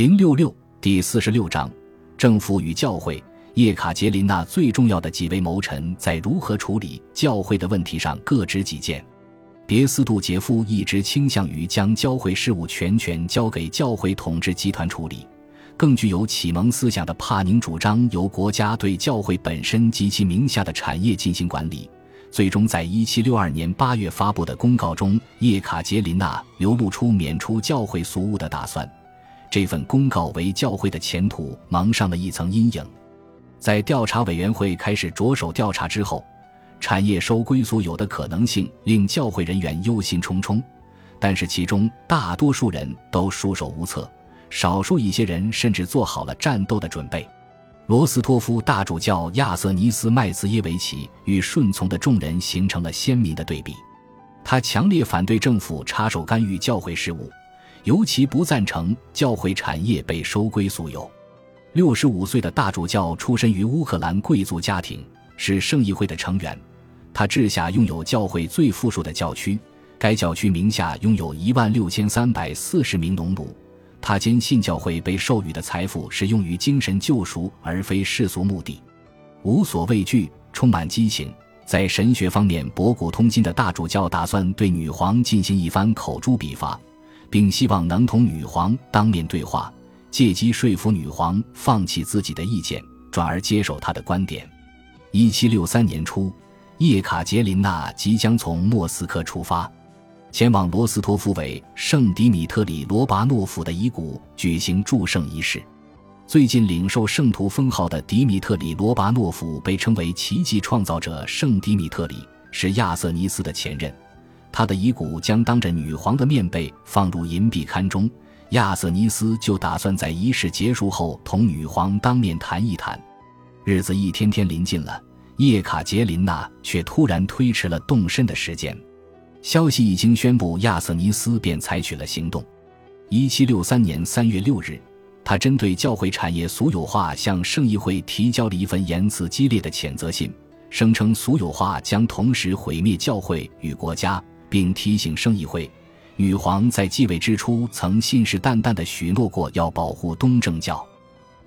零六六第四十六章，政府与教会。叶卡捷琳娜最重要的几位谋臣在如何处理教会的问题上各执己见。别斯杜杰夫一直倾向于将教会事务全权交给教会统治集团处理，更具有启蒙思想的帕宁主张由国家对教会本身及其名下的产业进行管理。最终，在一七六二年八月发布的公告中，叶卡捷琳娜流露出免除教会俗务的打算。这份公告为教会的前途蒙上了一层阴影。在调查委员会开始着手调查之后，产业收归所有的可能性令教会人员忧心忡忡，但是其中大多数人都束手无策，少数一些人甚至做好了战斗的准备。罗斯托夫大主教亚瑟尼斯麦兹耶维奇与顺从的众人形成了鲜明的对比，他强烈反对政府插手干预教会事务。尤其不赞成教会产业被收归所有。六十五岁的大主教出身于乌克兰贵族家庭，是圣议会的成员。他治下拥有教会最富庶的教区，该教区名下拥有一万六千三百四十名农奴。他坚信教会被授予的财富是用于精神救赎，而非世俗目的。无所畏惧，充满激情，在神学方面博古通今的大主教打算对女皇进行一番口诛笔伐。并希望能同女皇当面对话，借机说服女皇放弃自己的意见，转而接受他的观点。一七六三年初，叶卡捷琳娜即将从莫斯科出发，前往罗斯托夫为圣迪米特里罗巴诺夫的遗骨举行祝圣仪式。最近领受圣徒封号的迪米特里罗巴诺夫被称为奇迹创造者圣迪米特里，是亚瑟尼斯的前任。他的遗骨将当着女皇的面被放入银币龛中，亚瑟尼斯就打算在仪式结束后同女皇当面谈一谈。日子一天天临近了，叶卡捷琳娜却突然推迟了动身的时间。消息一经宣布，亚瑟尼斯便采取了行动。一七六三年三月六日，他针对教会产业俗有化向圣议会提交了一份言辞激烈的谴责信，声称俗有化将同时毁灭教会与国家。并提醒圣议会，女皇在继位之初曾信誓旦旦地许诺过要保护东正教。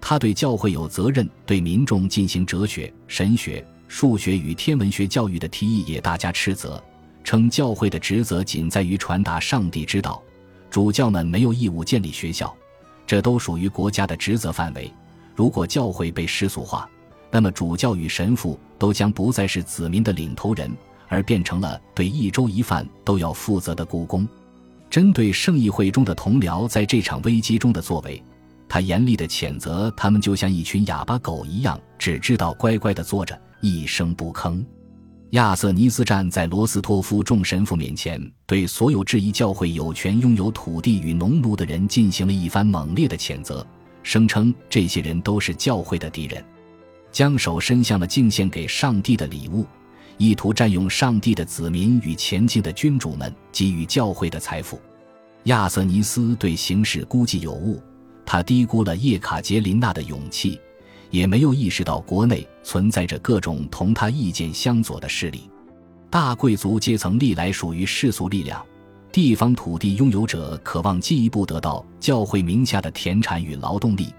他对教会有责任对民众进行哲学、神学、数学与天文学教育的提议也大加斥责，称教会的职责仅在于传达上帝之道，主教们没有义务建立学校，这都属于国家的职责范围。如果教会被世俗化，那么主教与神父都将不再是子民的领头人。而变成了对一粥一饭都要负责的故宫。针对圣议会中的同僚在这场危机中的作为，他严厉的谴责他们就像一群哑巴狗一样，只知道乖乖的坐着，一声不吭。亚瑟尼斯站在罗斯托夫众神父面前，对所有质疑教会有权拥有土地与农奴的人进行了一番猛烈的谴责，声称这些人都是教会的敌人，将手伸向了敬献给上帝的礼物。意图占用上帝的子民与前进的君主们给予教会的财富，亚瑟尼斯对形势估计有误，他低估了叶卡捷琳娜的勇气，也没有意识到国内存在着各种同他意见相左的势力。大贵族阶层历来属于世俗力量，地方土地拥有者渴望进一步得到教会名下的田产与劳动力。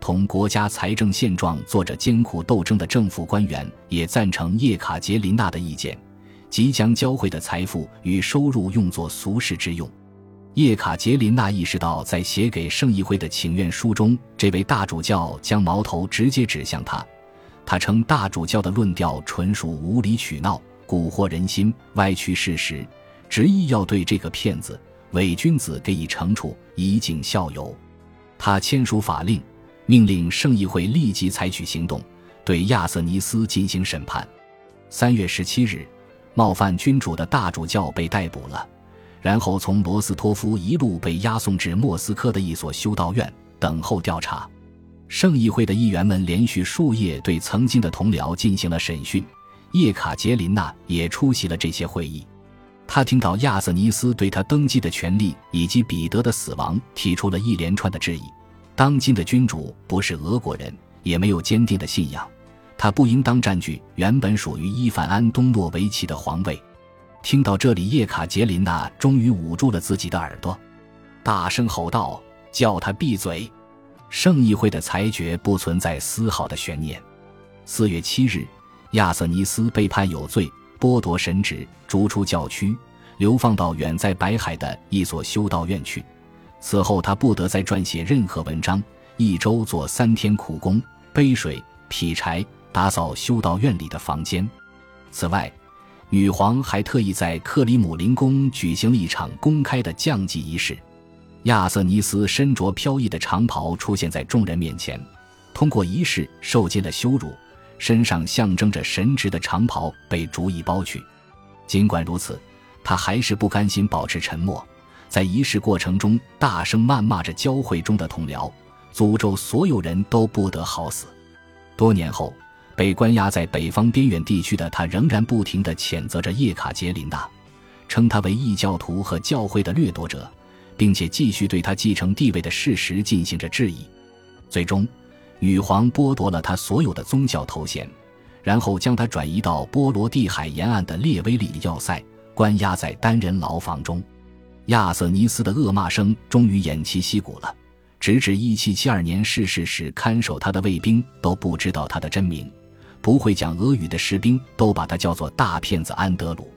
同国家财政现状做着艰苦斗争的政府官员也赞成叶卡捷琳娜的意见，即将教会的财富与收入用作俗世之用。叶卡捷琳娜意识到，在写给圣议会的请愿书中，这位大主教将矛头直接指向他。他称大主教的论调纯属无理取闹、蛊惑人心、歪曲事实，执意要对这个骗子、伪君子给予惩处，以儆效尤。他签署法令。命令圣议会立即采取行动，对亚瑟尼斯进行审判。三月十七日，冒犯君主的大主教被逮捕了，然后从罗斯托夫一路被押送至莫斯科的一所修道院等候调查。圣议会的议员们连续数夜对曾经的同僚进行了审讯，叶卡捷琳娜也出席了这些会议。他听到亚瑟尼斯对他登基的权利以及彼得的死亡提出了一连串的质疑。当今的君主不是俄国人，也没有坚定的信仰，他不应当占据原本属于伊凡安东诺维奇的皇位。听到这里，叶卡捷琳娜终于捂住了自己的耳朵，大声吼道：“叫他闭嘴！”圣议会的裁决不存在丝毫的悬念。四月七日，亚瑟尼斯被判有罪，剥夺神职，逐出教区，流放到远在白海的一所修道院去。此后，他不得再撰写任何文章，一周做三天苦工，背水、劈柴、打扫修道院里的房间。此外，女皇还特意在克里姆林宫举行了一场公开的降祭仪式。亚瑟尼斯身着飘逸的长袍出现在众人面前，通过仪式受尽了羞辱，身上象征着神职的长袍被逐一剥去。尽管如此，他还是不甘心保持沉默，在仪式过程中大声谩骂着教会中的同僚，诅咒所有人都不得好死。多年后，被关押在北方边远地区的他仍然不停地谴责着叶卡捷琳娜，称他为异教徒和教会的掠夺者。并且继续对他继承地位的事实进行着质疑，最终，女皇剥夺了他所有的宗教头衔，然后将他转移到波罗的海沿岸的列威利要塞，关押在单人牢房中。亚瑟尼斯的恶骂声终于偃旗息鼓了，直至1772年逝世时，看守他的卫兵都不知道他的真名，不会讲俄语的士兵都把他叫做大骗子安德鲁。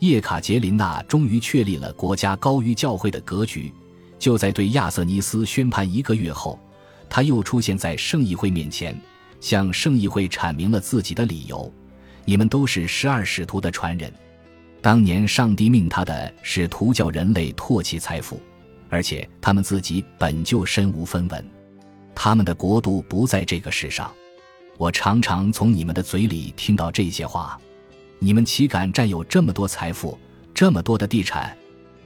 叶卡捷琳娜终于确立了国家高于教会的格局。就在对亚瑟尼斯宣判一个月后，他又出现在圣议会面前，向圣议会阐明了自己的理由：“你们都是十二使徒的传人。当年上帝命他的是图教人类唾弃财富，而且他们自己本就身无分文，他们的国度不在这个世上。我常常从你们的嘴里听到这些话。”你们岂敢占有这么多财富，这么多的地产？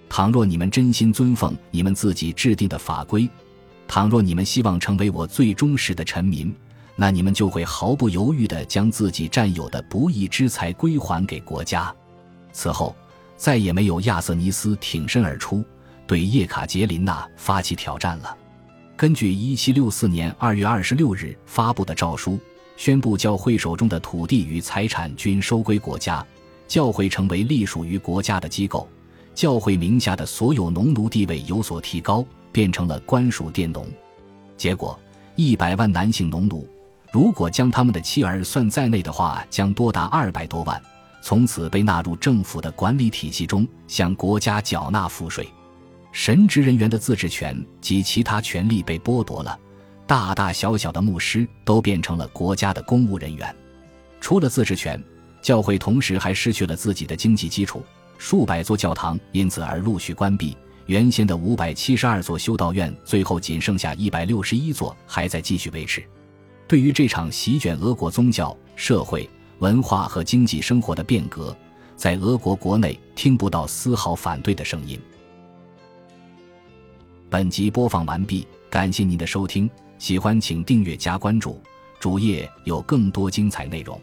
倘若你们真心尊奉你们自己制定的法规，倘若你们希望成为我最忠实的臣民，那你们就会毫不犹豫地将自己占有的不义之财归还给国家。此后，再也没有亚瑟尼斯挺身而出，对叶卡捷琳娜发起挑战了。根据1764年2月26日发布的诏书。宣布教会手中的土地与财产均收归国家，教会成为隶属于国家的机构，教会名下的所有农奴地位有所提高，变成了官属佃农。结果，一百万男性农奴，如果将他们的妻儿算在内的话，将多达二百多万，从此被纳入政府的管理体系中，向国家缴纳赋税。神职人员的自治权及其他权利被剥夺了。大大小小的牧师都变成了国家的公务人员，除了自治权，教会同时还失去了自己的经济基础，数百座教堂因此而陆续关闭。原先的五百七十二座修道院，最后仅剩下一百六十一座还在继续维持。对于这场席卷俄国宗教、社会、文化和经济生活的变革，在俄国国内听不到丝毫反对的声音。本集播放完毕，感谢您的收听。喜欢请订阅加关注，主页有更多精彩内容。